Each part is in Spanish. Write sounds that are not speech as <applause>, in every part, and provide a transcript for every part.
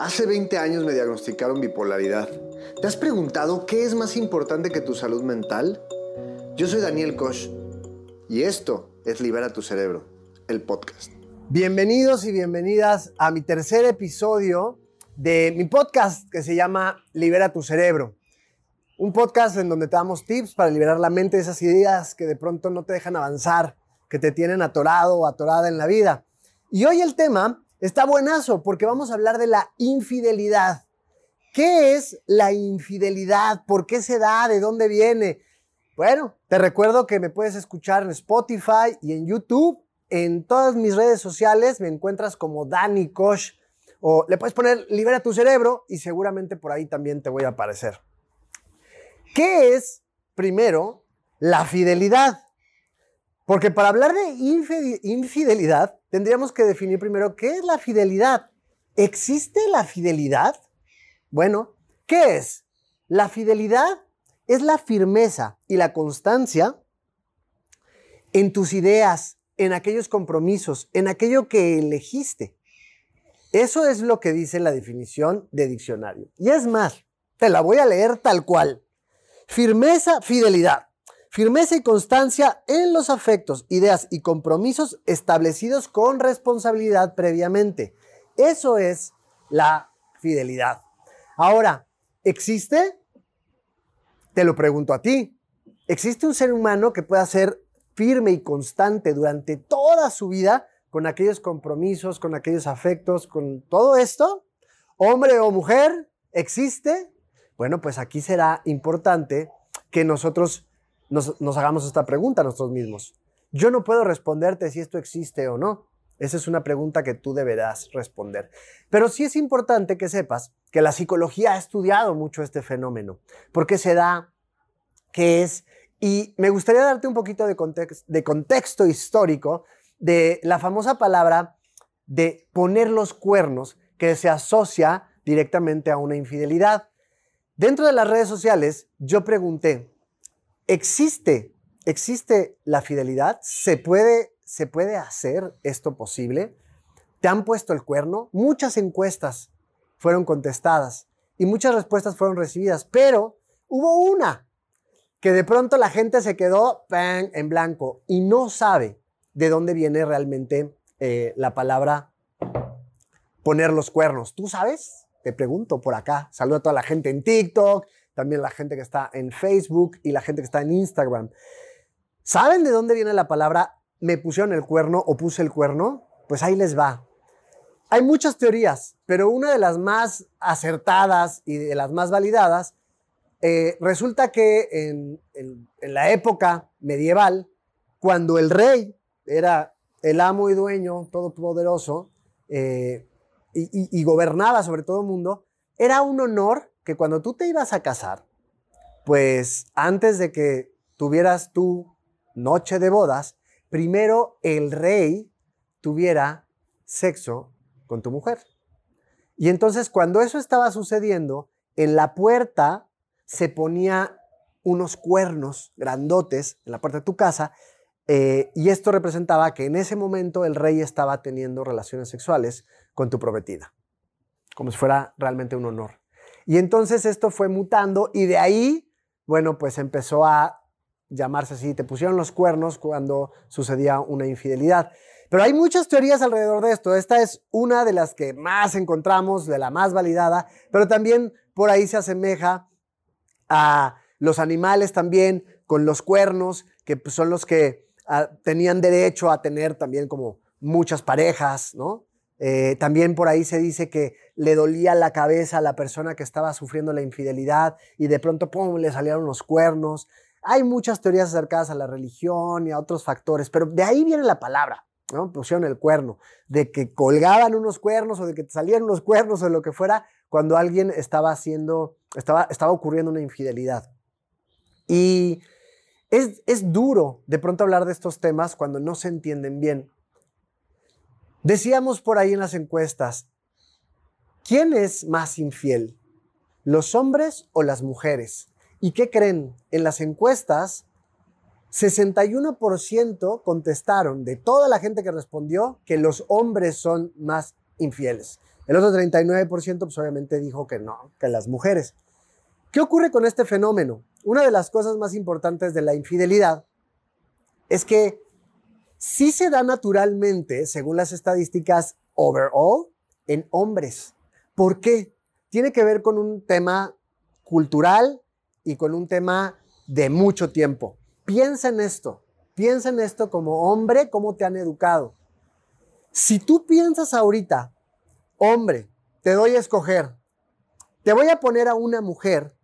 Hace 20 años me diagnosticaron bipolaridad. ¿Te has preguntado qué es más importante que tu salud mental? Yo soy Daniel Koch y esto es Libera tu Cerebro, el podcast. Bienvenidos y bienvenidas a mi tercer episodio de mi podcast que se llama Libera tu Cerebro. Un podcast en donde te damos tips para liberar la mente de esas ideas que de pronto no te dejan avanzar, que te tienen atorado o atorada en la vida. Y hoy el tema está buenazo porque vamos a hablar de la infidelidad. ¿Qué es la infidelidad? ¿Por qué se da? ¿De dónde viene? Bueno, te recuerdo que me puedes escuchar en Spotify y en YouTube. En todas mis redes sociales me encuentras como Dani Kosh o le puedes poner Libera tu cerebro y seguramente por ahí también te voy a aparecer. ¿Qué es, primero, la fidelidad? Porque para hablar de infidelidad, tendríamos que definir primero qué es la fidelidad. ¿Existe la fidelidad? Bueno, ¿qué es? La fidelidad es la firmeza y la constancia en tus ideas, en aquellos compromisos, en aquello que elegiste. Eso es lo que dice la definición de diccionario. Y es más, te la voy a leer tal cual. Firmeza, fidelidad. Firmeza y constancia en los afectos, ideas y compromisos establecidos con responsabilidad previamente. Eso es la fidelidad. Ahora, ¿existe? Te lo pregunto a ti. ¿Existe un ser humano que pueda ser firme y constante durante toda su vida con aquellos compromisos, con aquellos afectos, con todo esto? ¿Hombre o mujer? ¿Existe? Bueno, pues aquí será importante que nosotros nos, hagamos esta pregunta nosotros mismos. Yo no puedo responderte si esto existe o no. Esa es una pregunta que tú deberás responder. Pero sí es importante que sepas que la psicología ha estudiado mucho este fenómeno. ¿Por qué se da? ¿Qué es? Y me gustaría darte un poquito de contexto histórico de la famosa palabra de poner los cuernos que se asocia directamente a una infidelidad. Dentro de las redes sociales, yo pregunté, ¿Existe, existe la fidelidad? ¿Se puede, ¿Se puede hacer esto posible? ¿Te han puesto el cuerno? Muchas encuestas fueron contestadas y muchas respuestas fueron recibidas, pero hubo una que de pronto la gente se quedó en blanco y no sabe de dónde viene realmente eh, la palabra poner los cuernos. ¿Tú sabes? Te pregunto por acá. Saludo a toda la gente en TikTok, también la gente que está en Facebook y la gente que está en Instagram. ¿Saben de dónde viene la palabra me pusieron el cuerno o puse el cuerno? Pues ahí les va. Hay muchas teorías, pero una de las más acertadas y de las más validadas, eh, resulta que en, la época medieval, cuando el rey era el amo y dueño todopoderoso eh, y, y gobernaba sobre todo el mundo, era un honor que cuando tú te ibas a casar, pues antes de que tuvieras tu noche de bodas, primero el rey tuviera sexo con tu mujer. Y entonces cuando eso estaba sucediendo, en la puerta se ponía unos cuernos grandotes en la puerta de tu casa eh, y esto representaba que en ese momento el rey estaba teniendo relaciones sexuales con tu prometida, como si fuera realmente un honor. Y entonces esto fue mutando y de ahí, bueno, pues empezó a llamarse así, te pusieron los cuernos cuando sucedía una infidelidad. Pero hay muchas teorías alrededor de esto. Esta es una de las que más encontramos, de la más validada, pero también por ahí se asemeja a los animales también con los cuernos, que pues, son los que ah, tenían derecho a tener también como muchas parejas, ¿no? Eh, también por ahí se dice que le dolía la cabeza a la persona que estaba sufriendo la infidelidad y de pronto, ¡pum!, le salieron los cuernos. Hay muchas teorías acercadas a la religión y a otros factores, pero de ahí viene la palabra, ¿no? Pusieron el cuerno, de que colgaban unos cuernos o de que salían unos cuernos o lo que fuera cuando alguien estaba haciendo, estaba, ocurriendo una infidelidad. Y es duro de pronto hablar de estos temas cuando no se entienden bien. Decíamos por ahí en las encuestas, ¿quién es más infiel? ¿Los hombres o las mujeres? ¿Y qué creen? En las encuestas, 61% contestaron de toda la gente que respondió que los hombres son más infieles. El otro 39% pues obviamente dijo que no, que las mujeres. ¿Qué ocurre con este fenómeno? Una de las cosas más importantes de la infidelidad es que sí se da naturalmente, según las estadísticas overall, en hombres. ¿Por qué? Tiene que ver con un tema cultural y con un tema de mucho tiempo. Piensa en esto, piensa en esto como hombre, cómo te han educado. Si tú piensas ahorita, hombre, te doy a escoger, te voy a poner a una mujer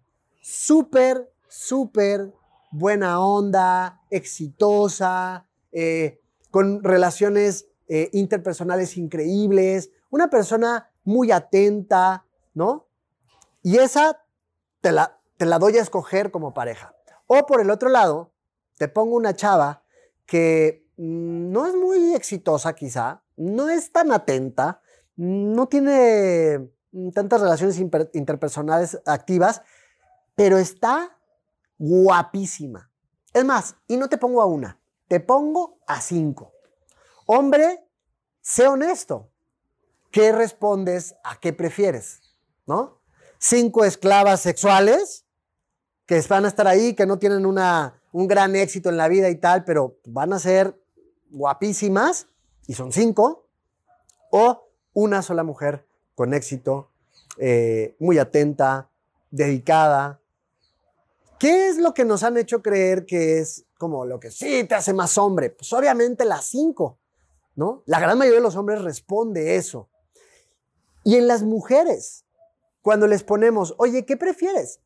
súper, súper buena onda, exitosa, eh, con relaciones eh, interpersonales increíbles, una persona muy atenta, ¿no? Y esa te la, te la doy a escoger como pareja. O por el otro lado, te pongo una chava que mm, no es muy exitosa quizá, no es tan atenta, no tiene mm, tantas relaciones interpersonales activas, pero está guapísima. Es más, y no te pongo a una, te pongo a cinco. Hombre, sé honesto. ¿Qué respondes a qué prefieres? ¿No? Cinco esclavas sexuales que van a estar ahí, que no tienen una, un gran éxito en la vida y tal, pero van a ser guapísimas, y son cinco, o una sola mujer con éxito, eh, muy atenta, dedicada, ¿Qué es lo que nos han hecho creer que es como lo que sí te hace más hombre? Pues obviamente las cinco, ¿no? La gran mayoría de los hombres responde eso. Y en las mujeres, cuando les ponemos, oye, ¿qué prefieres?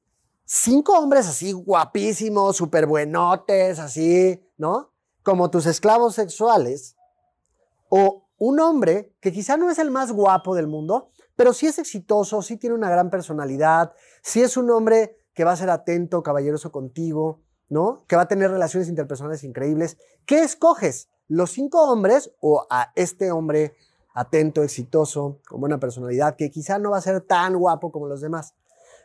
Cinco hombres así guapísimos, súper buenotes, así, ¿no? Como tus esclavos sexuales. O un hombre que quizá no es el más guapo del mundo, pero sí es exitoso, sí tiene una gran personalidad, sí es un hombre que va a ser atento, caballeroso contigo, ¿no? Que va a tener relaciones interpersonales increíbles. ¿Qué escoges? ¿Los cinco hombres o a este hombre atento, exitoso, con buena personalidad, que quizá no va a ser tan guapo como los demás?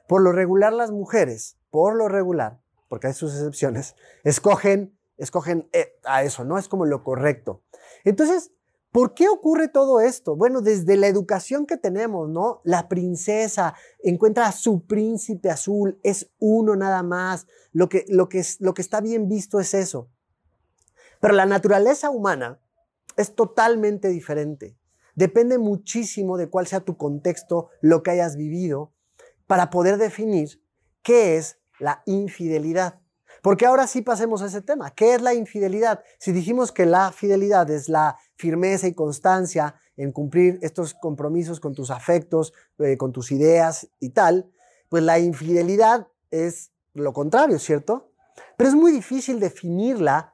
Por lo regular, las mujeres, por lo regular, porque hay sus excepciones, escogen, escogen eh, a eso, ¿no? Es como lo correcto. Entonces, ¿Por qué ocurre todo esto? Bueno, desde la educación que tenemos, ¿no? La princesa encuentra a su príncipe azul, es uno nada más. Lo que, lo que, lo que está bien visto es eso. Pero la naturaleza humana es totalmente diferente. Depende muchísimo de cuál sea tu contexto, lo que hayas vivido, para poder definir qué es la infidelidad. Porque ahora sí pasemos a ese tema. ¿Qué es la infidelidad? Si dijimos que la fidelidad es la firmeza y constancia en cumplir estos compromisos con tus afectos, eh, con tus ideas y tal, pues la infidelidad es lo contrario, ¿cierto? Pero es muy difícil definirla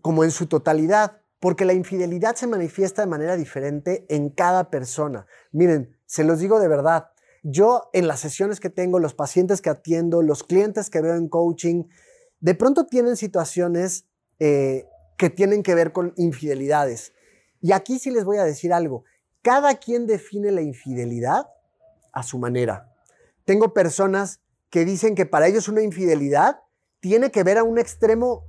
como en su totalidad, porque la infidelidad se manifiesta de manera diferente en cada persona. Miren, se los digo de verdad, yo en las sesiones que tengo, los pacientes que atiendo, los clientes que veo en coaching, de pronto tienen situaciones eh, que tienen que ver con infidelidades. Y aquí sí les voy a decir algo. Cada quien define la infidelidad a su manera. Tengo personas que dicen que para ellos una infidelidad tiene que ver a un extremo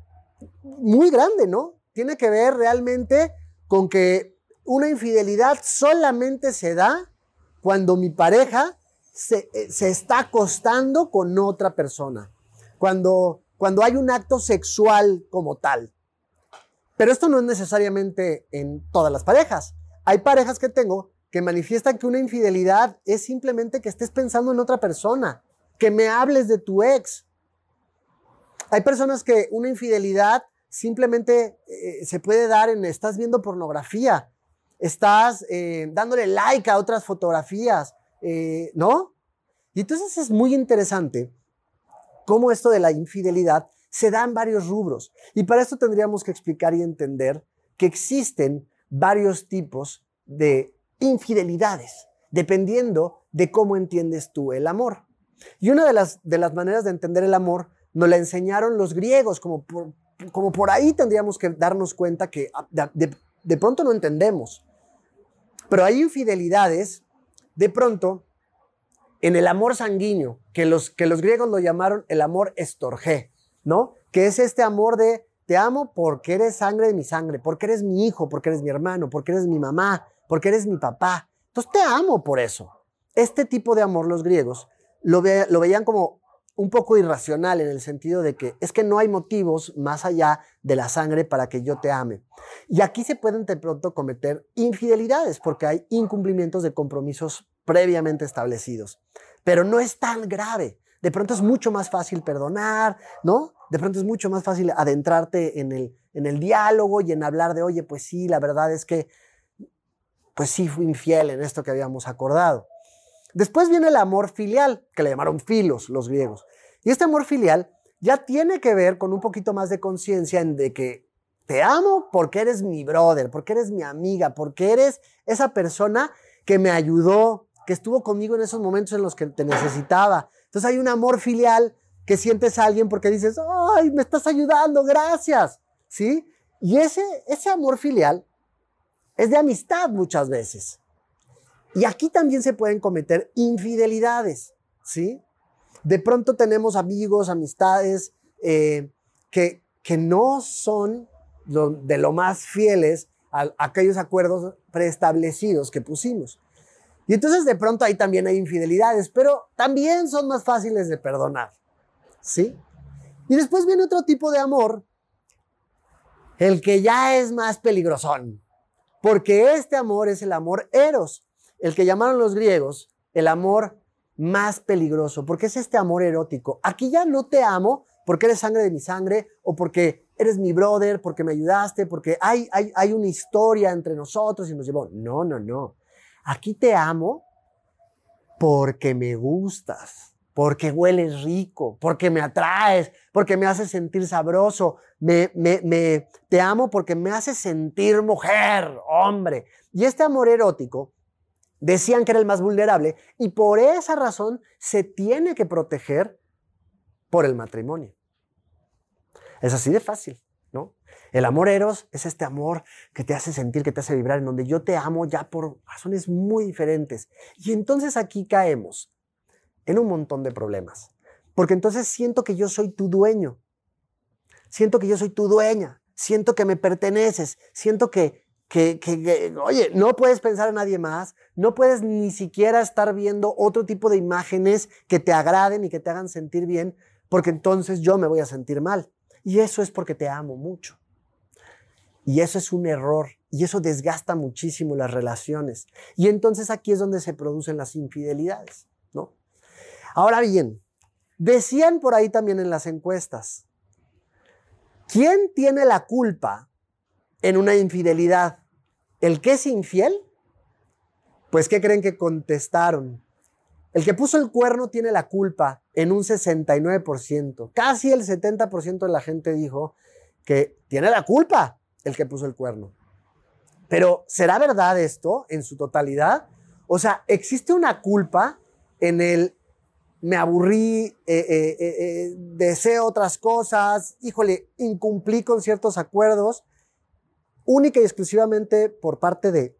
muy grande, ¿no? Tiene que ver realmente con que una infidelidad solamente se da cuando mi pareja se, eh, se está acostando con otra persona. Cuando cuando hay un acto sexual como tal. Pero esto no es necesariamente en todas las parejas. Hay parejas que tengo que manifiestan que una infidelidad es simplemente que estés pensando en otra persona, que me hables de tu ex. Hay personas que una infidelidad simplemente eh, se puede dar en estás viendo pornografía, estás eh, dándole like a otras fotografías, eh, ¿no? Y entonces es muy interesante cómo esto de la infidelidad se da en varios rubros. Y para esto tendríamos que explicar y entender que existen varios tipos de infidelidades, dependiendo de cómo entiendes tú el amor. Y una de las, de las maneras de entender el amor nos la enseñaron los griegos, como por, como por ahí tendríamos que darnos cuenta que ah, de, de pronto no entendemos. Pero hay infidelidades, de pronto, en el amor sanguíneo, que los, que los griegos lo llamaron el amor estorgé, ¿no? Que es este amor de te amo porque eres sangre de mi sangre, porque eres mi hijo, porque eres mi hermano, porque eres mi mamá, porque eres mi papá. Entonces te amo por eso. Este tipo de amor los griegos lo, lo veían como un poco irracional en el sentido de que es que no hay motivos más allá de la sangre para que yo te ame. Y aquí se pueden de pronto cometer infidelidades porque hay incumplimientos de compromisos previamente establecidos. Pero no es tan grave. De pronto es mucho más fácil perdonar, ¿no? De pronto es mucho más fácil adentrarte en el, en el diálogo y en hablar de, oye, pues sí, la verdad es que, pues sí, fui infiel en esto que habíamos acordado. Después viene el amor filial, que le llamaron filos los griegos. Y este amor filial ya tiene que ver con un poquito más de conciencia en de que te amo porque eres mi brother, porque eres mi amiga, porque eres esa persona que me ayudó, que estuvo conmigo en esos momentos en los que te necesitaba. Entonces hay un amor filial que sientes a alguien porque dices, ay, me estás ayudando, gracias. ¿Sí? Y ese, ese amor filial es de amistad muchas veces. Y aquí también se pueden cometer infidelidades, ¿sí? De pronto tenemos amigos, amistades eh, que, que no son de lo más fieles a, aquellos acuerdos preestablecidos que pusimos. Y entonces de pronto ahí también hay infidelidades, pero también son más fáciles de perdonar, ¿sí? Y después viene otro tipo de amor, el que ya es más peligrosón, porque este amor es el amor eros, el que llamaron los griegos el amor más peligroso, porque es este amor erótico. Aquí ya no te amo porque eres sangre de mi sangre o porque eres mi brother, porque me ayudaste, porque hay, hay, hay una historia entre nosotros y nos llevó. No, no, no. Aquí te amo porque me gustas, porque hueles rico, porque me atraes, porque me haces sentir sabroso. Me, te amo porque me haces sentir mujer, hombre. Y este amor erótico Decían que era el más vulnerable y por esa razón se tiene que proteger por el matrimonio. Es así de fácil. El amor eros es este amor que te hace sentir, que te hace vibrar, en donde yo te amo ya por razones muy diferentes. Y entonces aquí caemos en un montón de problemas. Porque entonces siento que yo soy tu dueño. Siento que yo soy tu dueña. Siento que me perteneces. Siento que que, oye, no puedes pensar en nadie más, no puedes ni siquiera estar viendo otro tipo de imágenes que te agraden y que te hagan sentir bien, porque entonces yo me voy a sentir mal. Y eso es porque te amo mucho. Y eso es un error. Y eso desgasta muchísimo las relaciones. Y entonces aquí es donde se producen las infidelidades, ¿no? Ahora bien, decían por ahí también en las encuestas, ¿quién tiene la culpa en una infidelidad. ¿El que es infiel? Pues, ¿qué creen que contestaron? El que puso el cuerno tiene la culpa en un 69%. Casi el 70% de la gente dijo que tiene la culpa el que puso el cuerno. Pero, ¿será verdad esto en su totalidad? O sea, ¿existe una culpa en el me aburrí, eh, eh, eh, deseo otras cosas, híjole, incumplí con ciertos acuerdos? única y exclusivamente por parte de,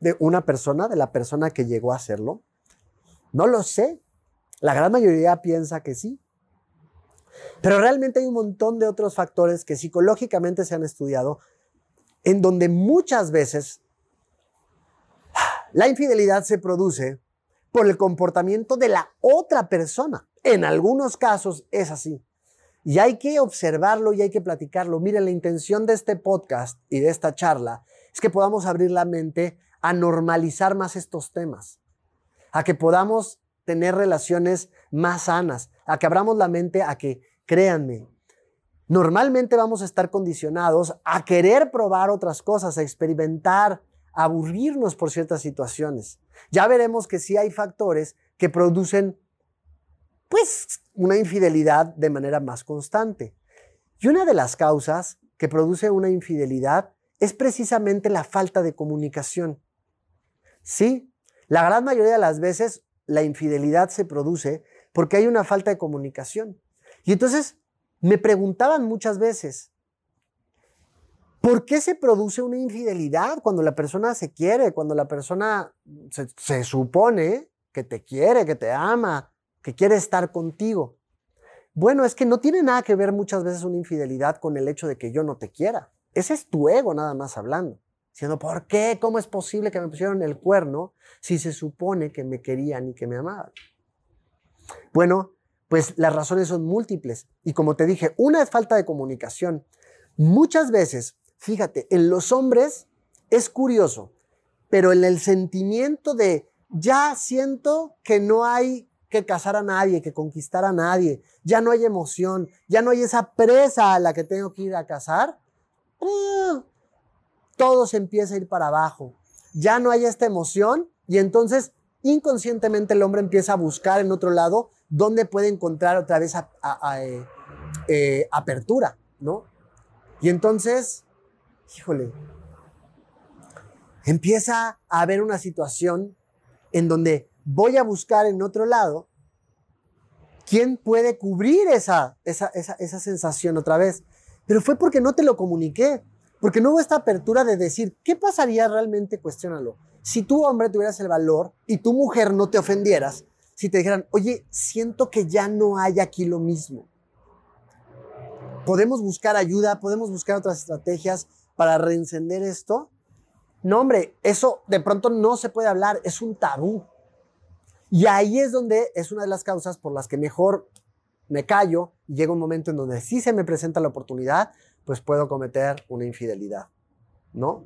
de una persona, de la persona que llegó a hacerlo? No lo sé. La gran mayoría piensa que sí. Pero realmente hay un montón de otros factores que psicológicamente se han estudiado en donde muchas veces la infidelidad se produce por el comportamiento de la otra persona. En algunos casos es así. Y hay que observarlo y hay que platicarlo. Miren, la intención de este podcast y de esta charla es que podamos abrir la mente a normalizar más estos temas, a que podamos tener relaciones más sanas, a que abramos la mente a que, créanme, normalmente vamos a estar condicionados a querer probar otras cosas, a experimentar, a aburrirnos por ciertas situaciones. Ya veremos que sí hay factores que producen pues una infidelidad de manera más constante. Y una de las causas que produce una infidelidad es precisamente la falta de comunicación. Sí, la gran mayoría de las veces la infidelidad se produce porque hay una falta de comunicación. Y entonces me preguntaban muchas veces, ¿por qué se produce una infidelidad cuando la persona se quiere, cuando la persona se, supone que te quiere, que te ama, que quiere estar contigo. Bueno, es que no tiene nada que ver muchas veces una infidelidad con el hecho de que yo no te quiera. Ese es tu ego nada más hablando. Diciendo, ¿por qué? ¿Cómo es posible que me pusieron el cuerno si se supone que me querían y que me amaban? Bueno, pues las razones son múltiples. Y como te dije, una es falta de comunicación. Muchas veces, fíjate, en los hombres es curioso, pero en el sentimiento de ya siento que no hay que casar a nadie, que conquistar a nadie, ya no hay emoción, ya no hay esa presa a la que tengo que ir a casar, ¡ah! todo se empieza a ir para abajo. Ya no hay esta emoción y entonces inconscientemente el hombre empieza a buscar en otro lado dónde puede encontrar otra vez eh, eh, apertura, ¿no? Y entonces, híjole, empieza a haber una situación en donde voy a buscar en otro lado quién puede cubrir esa, esa, esa sensación otra vez. Pero fue porque no te lo comuniqué, porque no hubo esta apertura de decir, ¿qué pasaría realmente? Cuestiónalo. Si tú, hombre, tuvieras el valor y tu mujer no te ofendieras, si te dijeran, oye, siento que ya no hay aquí lo mismo. ¿Podemos buscar ayuda? ¿Podemos buscar otras estrategias para reencender esto? No, hombre, eso de pronto no se puede hablar, es un tabú. Y ahí es donde es una de las causas por las que mejor me callo y llega un momento en donde sí se me presenta la oportunidad, pues puedo cometer una infidelidad, ¿no?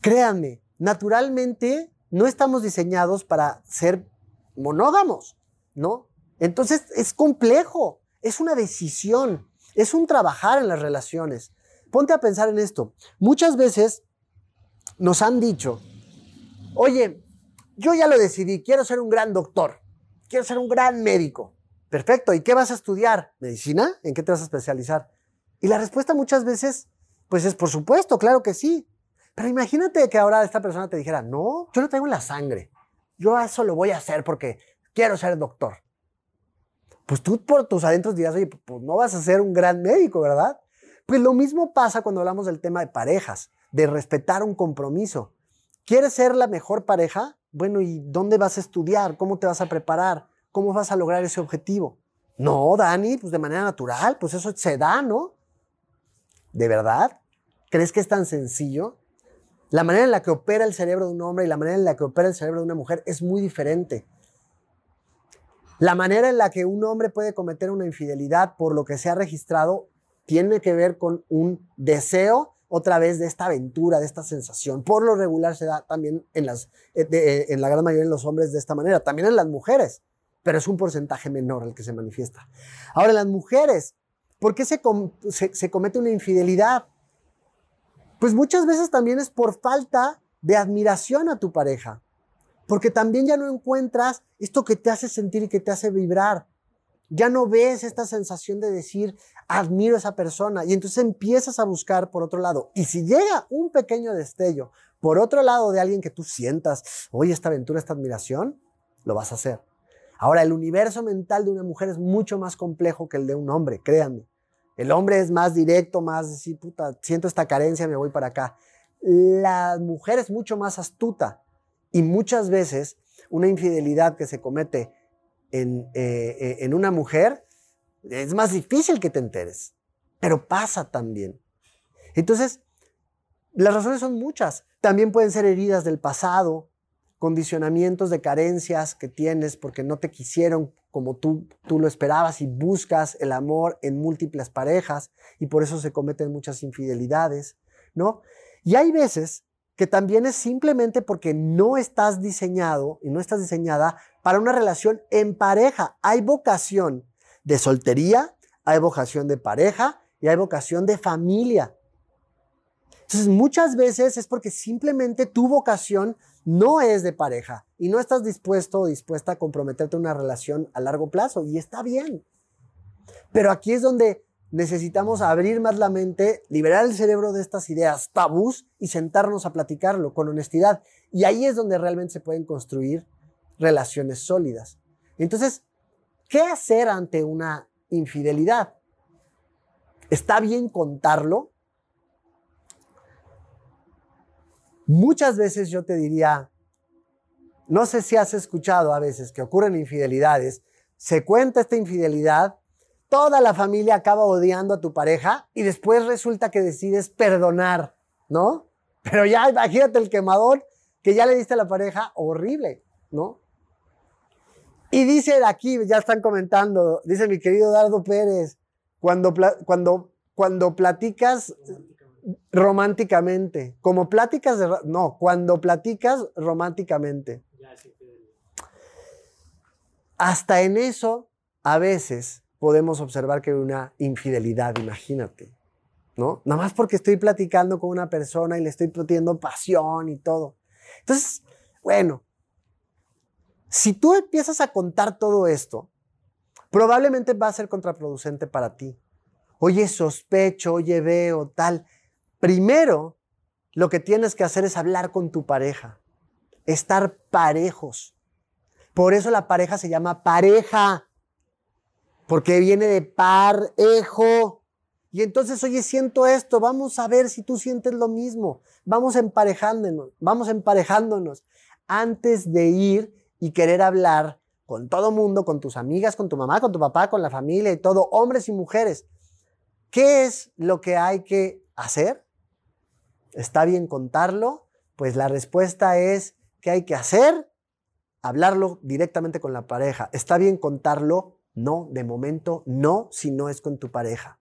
Créanme, naturalmente no estamos diseñados para ser monógamos, ¿no? Entonces es complejo, es una decisión, es un trabajar en las relaciones. Ponte a pensar en esto. Muchas veces nos han dicho, oye, yo ya lo decidí, quiero ser un gran doctor, quiero ser un gran médico. Perfecto, ¿y qué vas a estudiar? ¿Medicina? ¿En qué te vas a especializar? Y la respuesta muchas veces, pues es por supuesto, claro que sí. Pero imagínate que ahora esta persona te dijera, no, yo no tengo la sangre. Yo eso lo voy a hacer porque quiero ser doctor. Pues tú por tus adentros dirás, oye, pues no vas a ser un gran médico, ¿verdad? Pues lo mismo pasa cuando hablamos del tema de parejas, de respetar un compromiso. ¿Quieres ser la mejor pareja? Bueno, ¿y dónde vas a estudiar? ¿Cómo te vas a preparar? ¿Cómo vas a lograr ese objetivo? No, Dani, pues de manera natural, pues eso se da, ¿no? ¿De verdad? ¿Crees que es tan sencillo? La manera en la que opera el cerebro de un hombre y la manera en la que opera el cerebro de una mujer es muy diferente. La manera en la que un hombre puede cometer una infidelidad por lo que se ha registrado tiene que ver con un deseo otra vez de esta aventura, de esta sensación. Por lo regular se da también en, las, eh, eh, la gran mayoría de los hombres de esta manera, también en las mujeres, pero es un porcentaje menor el que se manifiesta. Ahora, en las mujeres, ¿por qué se comete una infidelidad? Pues muchas veces también es por falta de admiración a tu pareja, porque también ya no encuentras esto que te hace sentir y que te hace vibrar. Ya no ves esta sensación de decir, admiro a esa persona, y entonces empiezas a buscar por otro lado. Y si llega un pequeño destello por otro lado de alguien que tú sientas, oye, esta aventura, esta admiración, lo vas a hacer. Ahora, el universo mental de una mujer es mucho más complejo que el de un hombre, créanme. El hombre es más directo, más decir, puta, siento esta carencia, me voy para acá. La mujer es mucho más astuta y muchas veces una infidelidad que se comete en, eh, en una mujer es más difícil que te enteres, pero pasa también. Entonces, las razones son muchas. También pueden ser heridas del pasado, condicionamientos de carencias que tienes porque no te quisieron como tú, tú lo esperabas y buscas el amor en múltiples parejas y por eso se cometen muchas infidelidades, ¿no? Y hay veces que también es simplemente porque no estás diseñado y no estás diseñada para una relación en pareja. Hay vocación de soltería, hay vocación de pareja y hay vocación de familia. Entonces, muchas veces es porque simplemente tu vocación no es de pareja y no estás dispuesto o dispuesta a comprometerte en una relación a largo plazo y está bien. Pero aquí es donde necesitamos abrir más la mente, liberar el cerebro de estas ideas tabús y sentarnos a platicarlo con honestidad. Y ahí es donde realmente se pueden construir relaciones sólidas. Entonces, ¿qué hacer ante una infidelidad? ¿Está bien contarlo? Muchas veces yo te diría, no sé si has escuchado a veces que ocurren infidelidades, se cuenta esta infidelidad, toda la familia acaba odiando a tu pareja y después resulta que decides perdonar, ¿no? Pero ya imagínate el quemador que ya le diste a la pareja, horrible, ¿no? Y dice aquí, ya están comentando, dice mi querido Dardo Pérez, cuando, cuando, cuando platicas románticamente, como pláticas de... No, cuando platicas románticamente. Hasta en eso, a veces podemos observar que hay una infidelidad, imagínate. ¿no? Nada más porque estoy platicando con una persona y le estoy poniendo pasión y todo. Entonces, bueno, si tú empiezas a contar todo esto, probablemente va a ser contraproducente para ti. Oye, sospecho, oye, veo, tal. Primero, lo que tienes que hacer es hablar con tu pareja, estar parejos. Por eso la pareja se llama pareja, porque viene de parejo. Y entonces, oye, siento esto, vamos a ver si tú sientes lo mismo. Vamos emparejándonos, vamos emparejándonos antes de ir y querer hablar con todo mundo, con tus amigas, con tu mamá, con tu papá, con la familia y todo, hombres y mujeres. ¿Qué es lo que hay que hacer? ¿Está bien contarlo? Pues la respuesta es que hay que hacer, hablarlo directamente con la pareja. ¿Está bien contarlo? No, de momento no, si no es con tu pareja.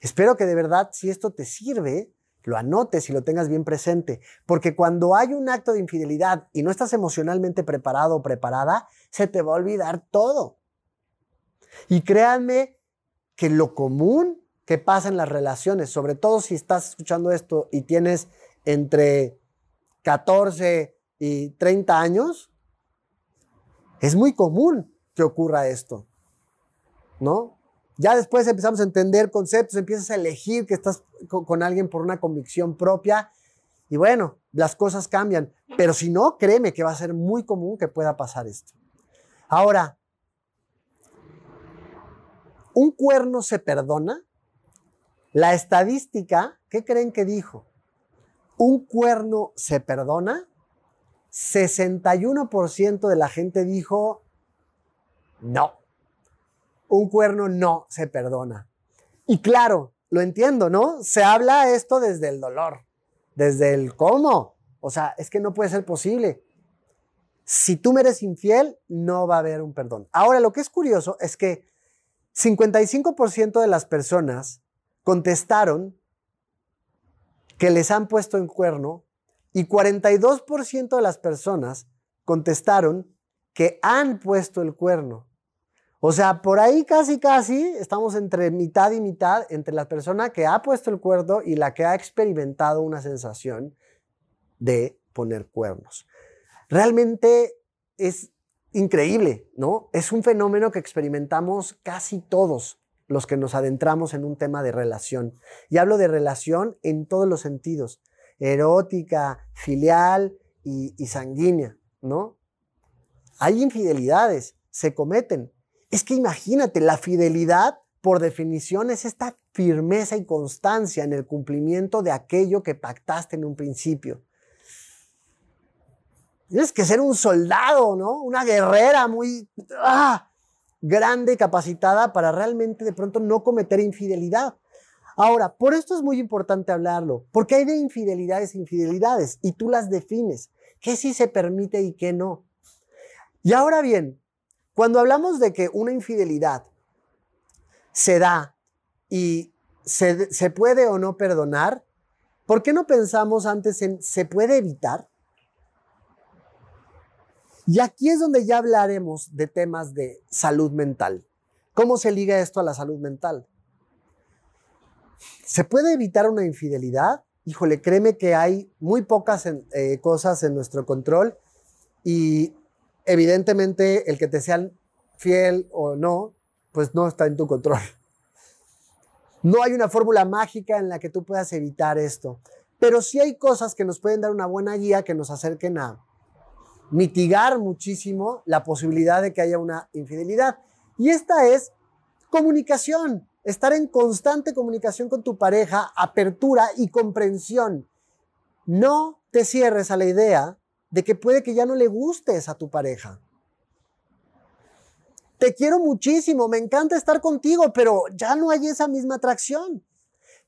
Espero que de verdad, si esto te sirve, lo anotes y lo tengas bien presente, porque cuando hay un acto de infidelidad y no estás emocionalmente preparado o preparada, se te va a olvidar todo. Y créanme que lo común que pasa en las relaciones, sobre todo si estás escuchando esto y tienes entre 14 y 30 años, es muy común que ocurra esto, ¿no? Ya después empezamos a entender conceptos, empiezas a elegir que estás con, alguien por una convicción propia y bueno, las cosas cambian. Pero si no, créeme que va a ser muy común que pueda pasar esto. Ahora, ¿un cuerno se perdona? La estadística, ¿qué creen que dijo? ¿Un cuerno se perdona? 61% de la gente dijo no un cuerno no se perdona. Y claro, lo entiendo, ¿no? Se habla esto desde el dolor, desde el cómo. O sea, es que no puede ser posible. Si tú me eres infiel, no va a haber un perdón. Ahora, lo que es curioso es que 55% de las personas contestaron que les han puesto en cuerno y 42% de las personas contestaron que han puesto el cuerno. O sea, por ahí casi, casi estamos entre mitad y mitad entre la persona que ha puesto el cuerno y la que ha experimentado una sensación de poner cuernos. Realmente es increíble, ¿no? Es un fenómeno que experimentamos casi todos los que nos adentramos en un tema de relación. Y hablo de relación en todos los sentidos, erótica, filial y, sanguínea, ¿no? Hay infidelidades, se cometen, es que imagínate, la fidelidad, por definición, es esta firmeza y constancia en el cumplimiento de aquello que pactaste en un principio. Tienes que ser un soldado, ¿no? Una guerrera muy ah, grande y capacitada para realmente de pronto no cometer infidelidad. Ahora, por esto es muy importante hablarlo, porque hay de infidelidades infidelidades y tú las defines, qué sí se permite y qué no. Y ahora bien, cuando hablamos de que una infidelidad se da y se, puede o no perdonar, ¿por qué no pensamos antes en se puede evitar? Y aquí es donde ya hablaremos de temas de salud mental. ¿Cómo se liga esto a la salud mental? ¿Se puede evitar una infidelidad? Híjole, créeme que hay muy pocas eh, cosas en nuestro control y evidentemente el que te sean fiel o no, pues no está en tu control. No hay una fórmula mágica en la que tú puedas evitar esto, pero sí hay cosas que nos pueden dar una buena guía que nos acerquen a mitigar muchísimo la posibilidad de que haya una infidelidad. Y esta es comunicación, estar en constante comunicación con tu pareja, apertura y comprensión. No te cierres a la idea de que puede que ya no le gustes a tu pareja. Te quiero muchísimo, me encanta estar contigo, pero ya no hay esa misma atracción.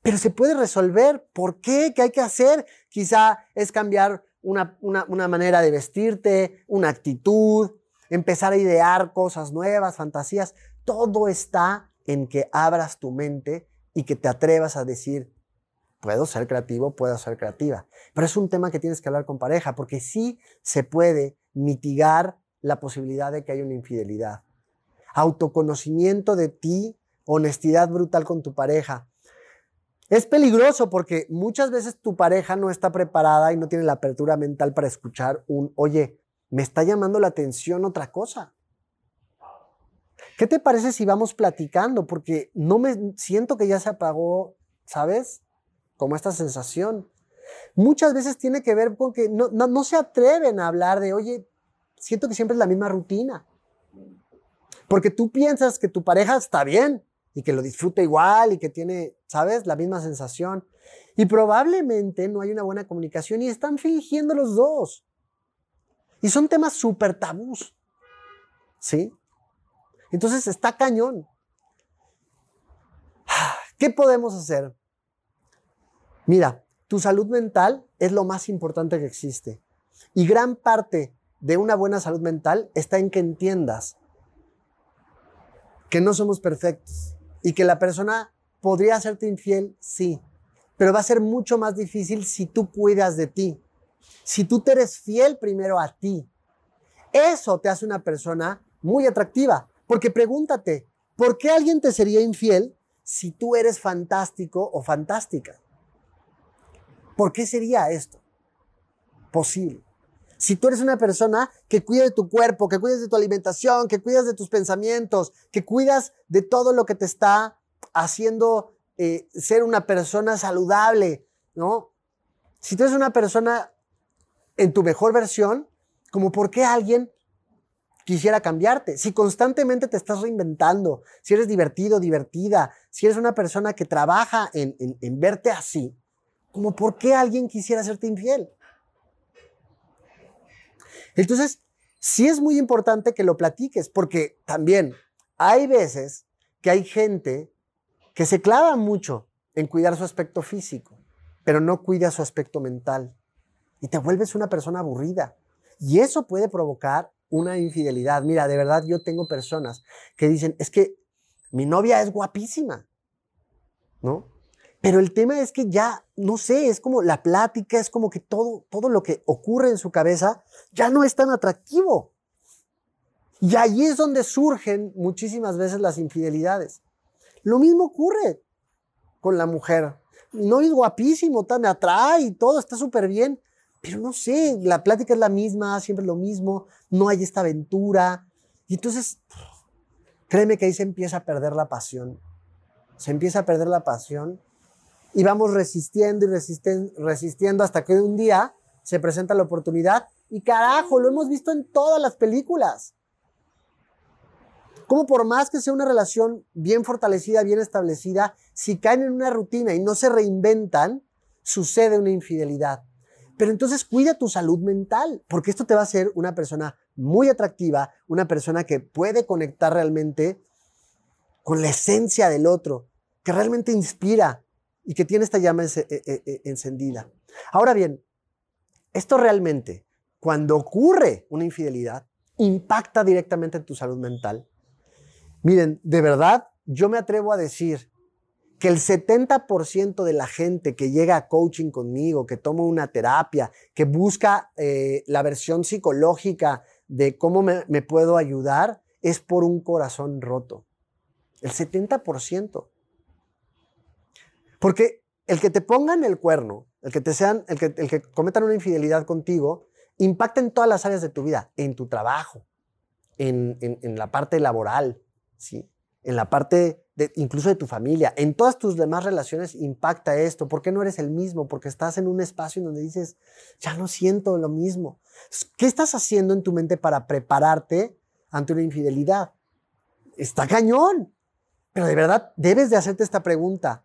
Pero se puede resolver. ¿Por qué? ¿Qué hay que hacer? quizá es cambiar una, una manera de vestirte, una actitud, empezar a idear cosas nuevas, fantasías. Todo está en que abras tu mente y que te atrevas a decir, puedo ser creativo, puedo ser creativa. Pero es un tema que tienes que hablar con pareja, porque sí se puede mitigar la posibilidad de que haya una infidelidad. Autoconocimiento de ti, honestidad brutal con tu pareja. Es peligroso porque muchas veces tu pareja no está preparada y no tiene la apertura mental para escuchar un, oye, me está llamando la atención otra cosa. ¿Qué te parece si vamos platicando? Porque no me siento que ya se apagó, ¿sabes? Como esta sensación. Muchas veces tiene que ver con que no, no se atreven a hablar de, oye, siento que siempre es la misma rutina. Porque tú piensas que tu pareja está bien y que lo disfruta igual y que tiene, ¿sabes?, la misma sensación. Y probablemente no hay una buena comunicación y están fingiendo los dos. Y son temas súper tabús. ¿Sí? Entonces está cañón. <sighs> ¿Qué podemos hacer? Mira, tu salud mental es lo más importante que existe. Y gran parte de una buena salud mental está en que entiendas que no somos perfectos y que la persona podría hacerte infiel, sí, pero va a ser mucho más difícil si tú cuidas de ti, si tú te eres fiel primero a ti. Eso te hace una persona muy atractiva, porque pregúntate, ¿por qué alguien te sería infiel si tú eres fantástico o fantástica? ¿Por qué sería esto posible? Si tú eres una persona que cuida de tu cuerpo, que cuidas de tu alimentación, que cuidas de tus pensamientos, que cuidas de todo lo que te está haciendo eh, ser una persona saludable, ¿no? Si tú eres una persona en tu mejor versión, como por qué alguien quisiera cambiarte. Si constantemente te estás reinventando, si eres divertido, divertida, si eres una persona que trabaja en, en verte así, como por qué alguien quisiera hacerte infiel. Entonces, sí es muy importante que lo platiques, porque también hay veces que hay gente que se clava mucho en cuidar su aspecto físico, pero no cuida su aspecto mental. Y te vuelves una persona aburrida. Y eso puede provocar una infidelidad. Mira, de verdad yo tengo personas que dicen, es que mi novia es guapísima, ¿no? Pero el tema es que ya, no sé, es como la plática, es como que todo, todo lo que ocurre en su cabeza ya no es tan atractivo. Y ahí es donde surgen muchísimas veces las infidelidades. Lo mismo ocurre con la mujer. No es guapísimo, me atrae y todo está súper bien, pero no sé, la plática es la misma, siempre lo mismo, no hay esta aventura. Y entonces, créeme que ahí se empieza a perder la pasión. Se empieza a perder la pasión y vamos resistiendo y resistiendo hasta que un día se presenta la oportunidad y carajo, lo hemos visto en todas las películas. Como por más que sea una relación bien fortalecida, bien establecida, si caen en una rutina y no se reinventan, sucede una infidelidad. Pero entonces cuida tu salud mental, porque esto te va a hacer una persona muy atractiva, una persona que puede conectar realmente con la esencia del otro, que realmente inspira, y que tiene esta llama eh, eh, eh, encendida. Ahora bien, esto realmente, cuando ocurre una infidelidad, impacta directamente en tu salud mental. Miren, de verdad, yo me atrevo a decir que el 70% de la gente que llega a coaching conmigo, que toma una terapia, que busca la versión psicológica de cómo me puedo ayudar, es por un corazón roto. El 70%. Porque el que te pongan el cuerno, el que te sean, el que, el cometan una infidelidad contigo, impacta en todas las áreas de tu vida, en tu trabajo, en, en, la parte laboral, ¿sí? en la parte de, incluso de tu familia, en todas tus demás relaciones impacta esto. ¿Por qué no eres el mismo? Porque estás en un espacio en donde dices, ya no siento lo mismo. ¿Qué estás haciendo en tu mente para prepararte ante una infidelidad? Está cañón. Pero de verdad debes de hacerte esta pregunta.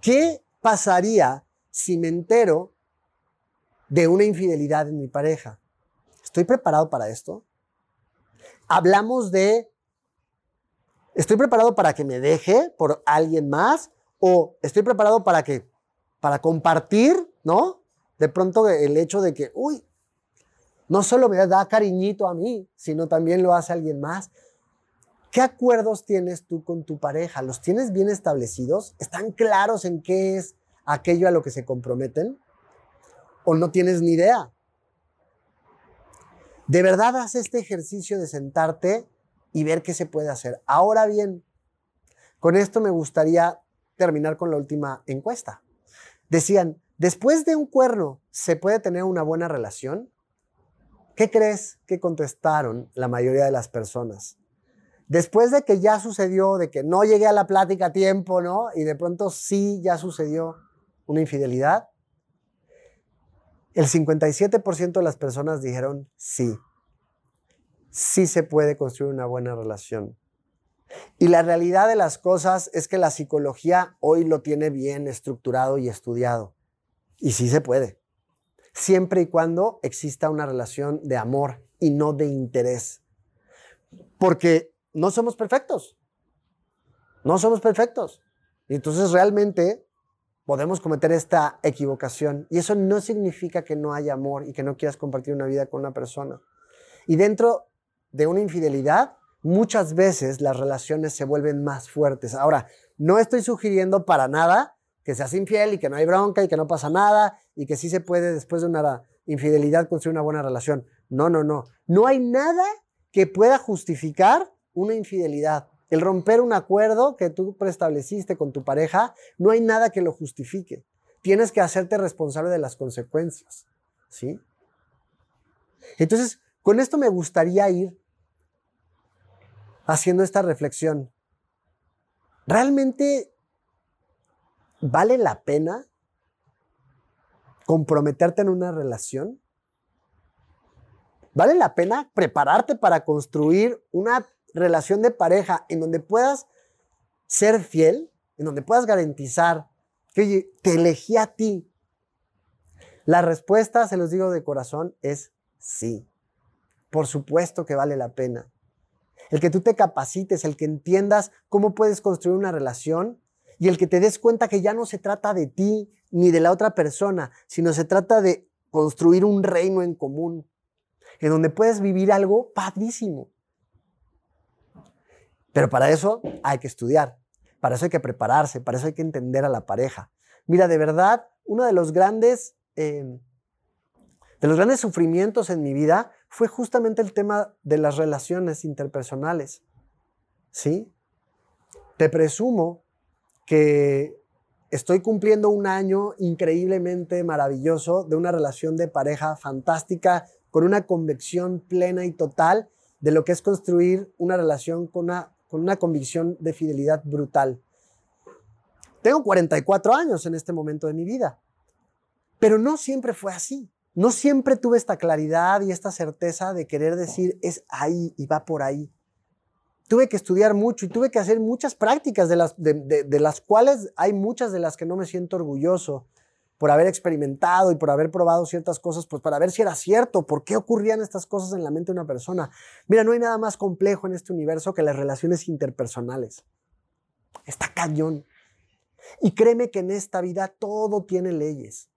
¿Qué pasaría si me entero de una infidelidad en mi pareja? ¿Estoy preparado para esto? Hablamos de, ¿estoy preparado para que me deje por alguien más? ¿O estoy preparado para que, para compartir, ¿no? De pronto el hecho de que, uy, no solo me da cariñito a mí, sino también lo hace alguien más. ¿Qué acuerdos tienes tú con tu pareja? ¿Los tienes bien establecidos? ¿Están claros en qué es aquello a lo que se comprometen? ¿O no tienes ni idea? De verdad haz este ejercicio de sentarte y ver qué se puede hacer. Ahora bien, con esto me gustaría terminar con la última encuesta. Decían, después de un cuerno, ¿se puede tener una buena relación? ¿Qué crees que contestaron la mayoría de las personas? Después de que ya sucedió, de que no llegué a la plática a tiempo, ¿no? Y de pronto sí ya sucedió una infidelidad, el 57% de las personas dijeron sí. Sí se puede construir una buena relación. Y la realidad de las cosas es que la psicología hoy lo tiene bien estructurado y estudiado. Y sí se puede. Siempre y cuando exista una relación de amor y no de interés. Porque no somos perfectos. No somos perfectos. Y entonces realmente podemos cometer esta equivocación. Y eso no significa que no haya amor y que no quieras compartir una vida con una persona. Y dentro de una infidelidad, muchas veces las relaciones se vuelven más fuertes. Ahora, no estoy sugiriendo para nada que seas infiel y que no hay bronca y que no pasa nada y que sí se puede después de una infidelidad construir una buena relación. No, no, no. No hay nada que pueda justificar una infidelidad. El romper un acuerdo que tú preestableciste con tu pareja, no hay nada que lo justifique. Tienes que hacerte responsable de las consecuencias. ¿Sí? Entonces, con esto me gustaría ir haciendo esta reflexión. ¿Realmente vale la pena comprometerte en una relación? ¿Vale la pena prepararte para construir una relación de pareja en donde puedas ser fiel, en donde puedas garantizar que te elegí a ti? La respuesta, se los digo de corazón, es sí. Por supuesto que vale la pena el que tú te capacites, el que entiendas cómo puedes construir una relación y el que te des cuenta que ya no se trata de ti ni de la otra persona, sino se trata de construir un reino en común, en donde puedes vivir algo padrísimo. Pero para eso hay que estudiar, para eso hay que prepararse, para eso hay que entender a la pareja. Mira, de verdad, uno de los grandes, eh, de los grandes sufrimientos en mi vida fue justamente el tema de las relaciones interpersonales. ¿Sí? Te presumo que estoy cumpliendo un año increíblemente maravilloso de una relación de pareja fantástica, con una convicción plena y total de lo que es construir una relación con una, con una convicción de fidelidad brutal. Tengo 44 años en este momento de mi vida, pero no siempre fue así no siempre tuve esta claridad y esta certeza de querer decir es ahí y va por ahí. Tuve que estudiar mucho y tuve que hacer muchas prácticas de las, de, las cuales hay muchas de las que no me siento orgulloso por haber experimentado y por haber probado ciertas cosas, pues para ver si era cierto, por qué ocurrían estas cosas en la mente de una persona. Mira, no hay nada más complejo en este universo que las relaciones interpersonales. Está cañón. Y créeme que en esta vida todo tiene leyes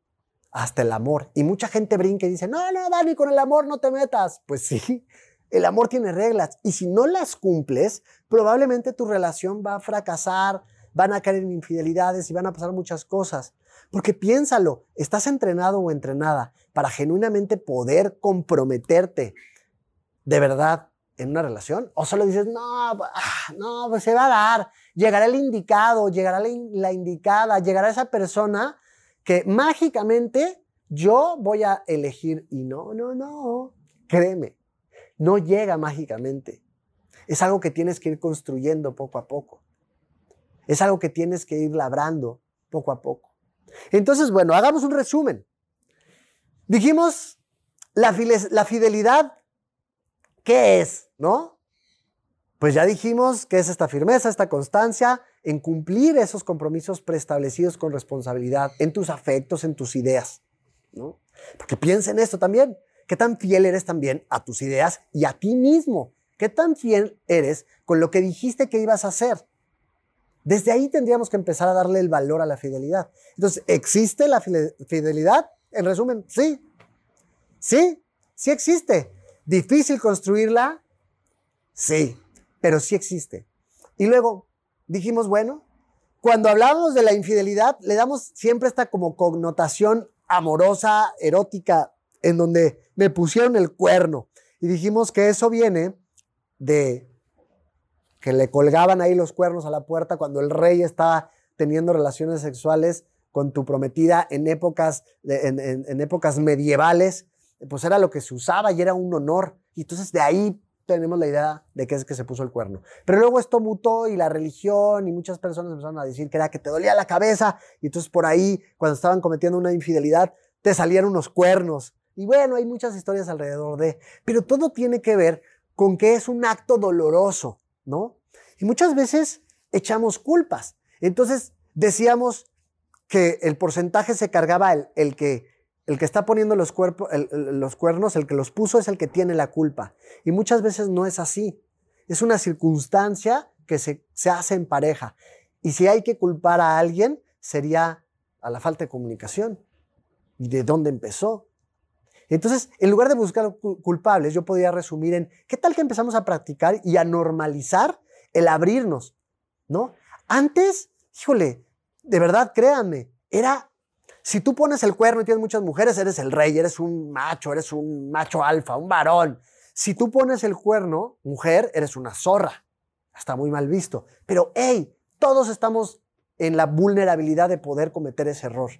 hasta el amor. Y mucha gente brinca y dice, no, no, Dani, con el amor no te metas. Pues sí, el amor tiene reglas y si no las cumples, probablemente tu relación va a fracasar, van a caer en infidelidades y van a pasar muchas cosas. Porque piénsalo, estás entrenado o entrenada para genuinamente poder comprometerte de verdad en una relación? ¿O solo dices, no, ah, no, pues se va a dar, llegará el indicado, llegará la, la indicada, llegará esa persona que mágicamente yo voy a elegir y no, no, no, créeme, no llega mágicamente. Es algo que tienes que ir construyendo poco a poco. Es algo que tienes que ir labrando poco a poco. Entonces, bueno, hagamos un resumen. Dijimos la, fidelidad, ¿qué es? ¿No? Pues ya dijimos que es esta firmeza, esta constancia, en cumplir esos compromisos preestablecidos con responsabilidad, en tus afectos, en tus ideas. ¿no? Porque piensa en esto también. ¿Qué tan fiel eres también a tus ideas y a ti mismo? ¿Qué tan fiel eres con lo que dijiste que ibas a hacer? Desde ahí tendríamos que empezar a darle el valor a la fidelidad. Entonces, ¿existe la fidelidad? En resumen, sí. Sí, sí existe. ¿Difícil construirla? Sí, pero sí existe. Y luego dijimos, bueno, cuando hablamos de la infidelidad, le damos siempre esta como connotación amorosa, erótica, en donde me pusieron el cuerno. Y dijimos que eso viene de que le colgaban ahí los cuernos a la puerta cuando el rey estaba teniendo relaciones sexuales con tu prometida en épocas, en, épocas medievales, pues era lo que se usaba y era un honor. Y entonces de ahí tenemos la idea de que es que se puso el cuerno. Pero luego esto mutó y la religión y muchas personas empezaron a decir que era que te dolía la cabeza y entonces por ahí, cuando estaban cometiendo una infidelidad, te salían unos cuernos. Y bueno, hay muchas historias alrededor de, pero todo tiene que ver con que es un acto doloroso, ¿no? Y muchas veces echamos culpas. Entonces decíamos que el porcentaje se cargaba el, que, el que está poniendo los, los cuernos, el que los puso es el que tiene la culpa. Y muchas veces no es así. Es una circunstancia que se, se hace en pareja. Y si hay que culpar a alguien, sería a la falta de comunicación. ¿Y de dónde empezó? Entonces, en lugar de buscar culpables, yo podría resumir en, ¿qué tal que empezamos a practicar y a normalizar el abrirnos? ¿No? Antes, híjole, de verdad, créanme, era, si tú pones el cuerno y tienes muchas mujeres, eres el rey, eres un macho, eres un macho alfa, un varón. Si tú pones el cuerno, mujer, eres una zorra. Está muy mal visto. Pero, hey, todos estamos en la vulnerabilidad de poder cometer ese error.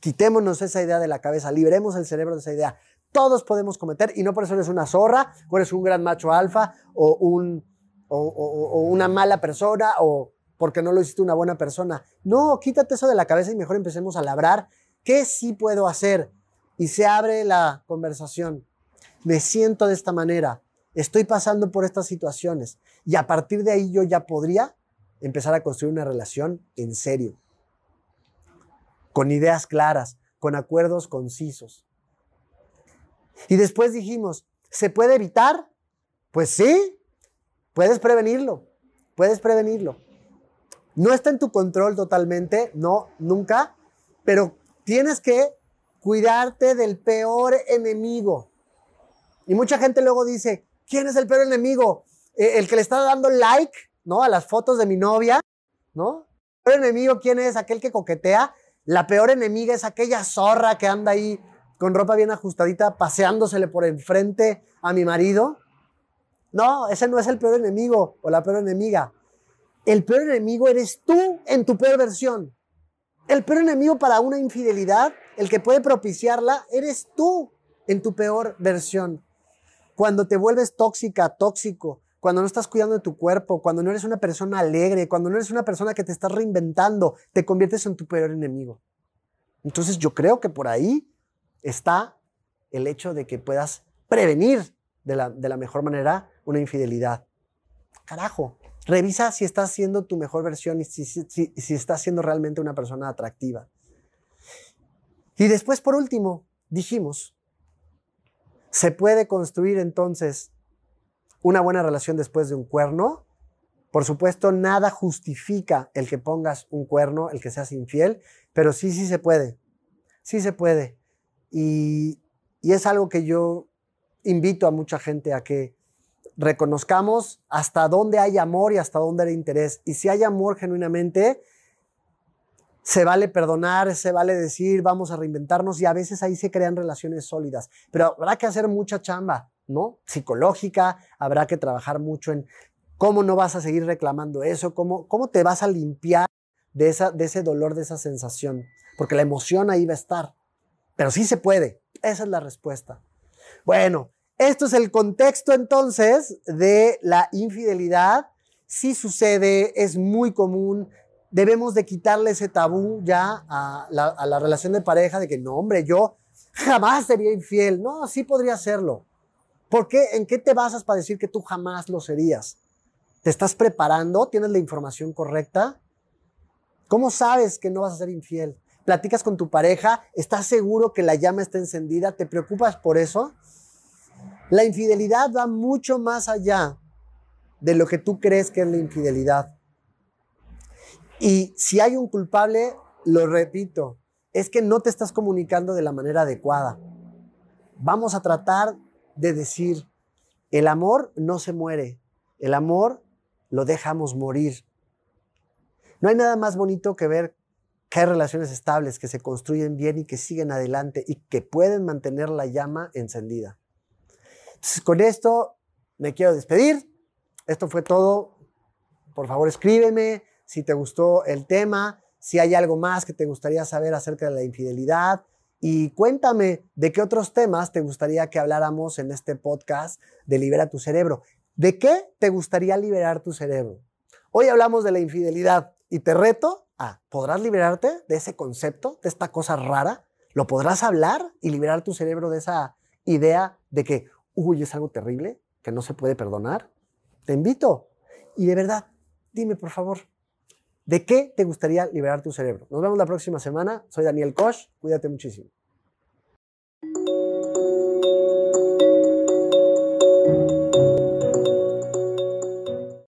Quitémonos esa idea de la cabeza, libremos el cerebro de esa idea. Todos podemos cometer y no por eso eres una zorra, o eres un gran macho alfa, o, un, o, una mala persona, o porque no lo hiciste una buena persona. No, quítate eso de la cabeza y mejor empecemos a labrar qué sí puedo hacer. Y se abre la conversación. Me siento de esta manera, estoy pasando por estas situaciones y a partir de ahí yo ya podría empezar a construir una relación en serio con ideas claras, con acuerdos concisos. Y después dijimos, ¿se puede evitar? Pues sí, puedes prevenirlo, puedes prevenirlo. No está en tu control totalmente, no, nunca, pero tienes que cuidarte del peor enemigo. Y mucha gente luego dice, ¿quién es el peor enemigo? Eh, el que le está dando like, ¿no? A las fotos de mi novia, ¿no? ¿El peor enemigo quién es? Aquel que coquetea. La peor enemiga es aquella zorra que anda ahí con ropa bien ajustadita, paseándosele por enfrente a mi marido. No, ese no es el peor enemigo o la peor enemiga. El peor enemigo eres tú en tu peor versión. El peor enemigo para una infidelidad, el que puede propiciarla, eres tú en tu peor versión. Cuando te vuelves tóxica, tóxico, cuando no estás cuidando de tu cuerpo, cuando no eres una persona alegre, cuando no eres una persona que te estás reinventando, te conviertes en tu peor enemigo. Entonces yo creo que por ahí está el hecho de que puedas prevenir de la, mejor manera una infidelidad. Carajo, revisa si estás siendo tu mejor versión y si, si estás siendo realmente una persona atractiva. Y después, por último, dijimos, se puede construir entonces una buena relación después de un cuerno. Por supuesto, nada justifica el que pongas un cuerno, el que seas infiel, pero sí, sí se puede. Sí se puede. Y, y es algo que yo invito a mucha gente a que reconozcamos hasta dónde hay amor y hasta dónde hay interés. Y si hay amor genuinamente, se vale perdonar, se vale decir, vamos a reinventarnos y a veces ahí se crean relaciones sólidas. Pero habrá que hacer mucha chamba. ¿No? Psicológica, habrá que trabajar mucho en cómo no vas a seguir reclamando eso, cómo, cómo te vas a limpiar de, esa, de ese dolor, de esa sensación, porque la emoción ahí va a estar. Pero sí se puede, esa es la respuesta. Bueno, esto es el contexto entonces de la infidelidad. Sí sucede, es muy común, debemos de quitarle ese tabú ya a la, a la relación de pareja de que no, hombre, yo jamás sería infiel. No, sí podría serlo. ¿Por qué? ¿En qué te basas para decir que tú jamás lo serías? ¿Te estás preparando? ¿Tienes la información correcta? ¿Cómo sabes que no vas a ser infiel? ¿Platicas con tu pareja? ¿Estás seguro que la llama está encendida? ¿Te preocupas por eso? La infidelidad va mucho más allá de lo que tú crees que es la infidelidad. Y si hay un culpable, lo repito, es que no te estás comunicando de la manera adecuada. Vamos a tratar de decir, el amor no se muere, el amor lo dejamos morir. No hay nada más bonito que ver que hay relaciones estables, que se construyen bien y que siguen adelante y que pueden mantener la llama encendida. Con esto me quiero despedir. Esto fue todo. Por favor, escríbeme si te gustó el tema, si hay algo más que te gustaría saber acerca de la infidelidad y cuéntame de qué otros temas te gustaría que habláramos en este podcast de Libera tu cerebro. ¿De qué te gustaría liberar tu cerebro? Hoy hablamos de la infidelidad y te reto a, ¿podrás liberarte de ese concepto, de esta cosa rara? ¿Lo podrás hablar y liberar tu cerebro de esa idea de que, uy, es algo terrible, que no se puede perdonar? Te invito. Y de verdad, dime por favor, ¿de qué te gustaría liberar tu cerebro? Nos vemos la próxima semana. Soy Daniel Koch. Cuídate muchísimo.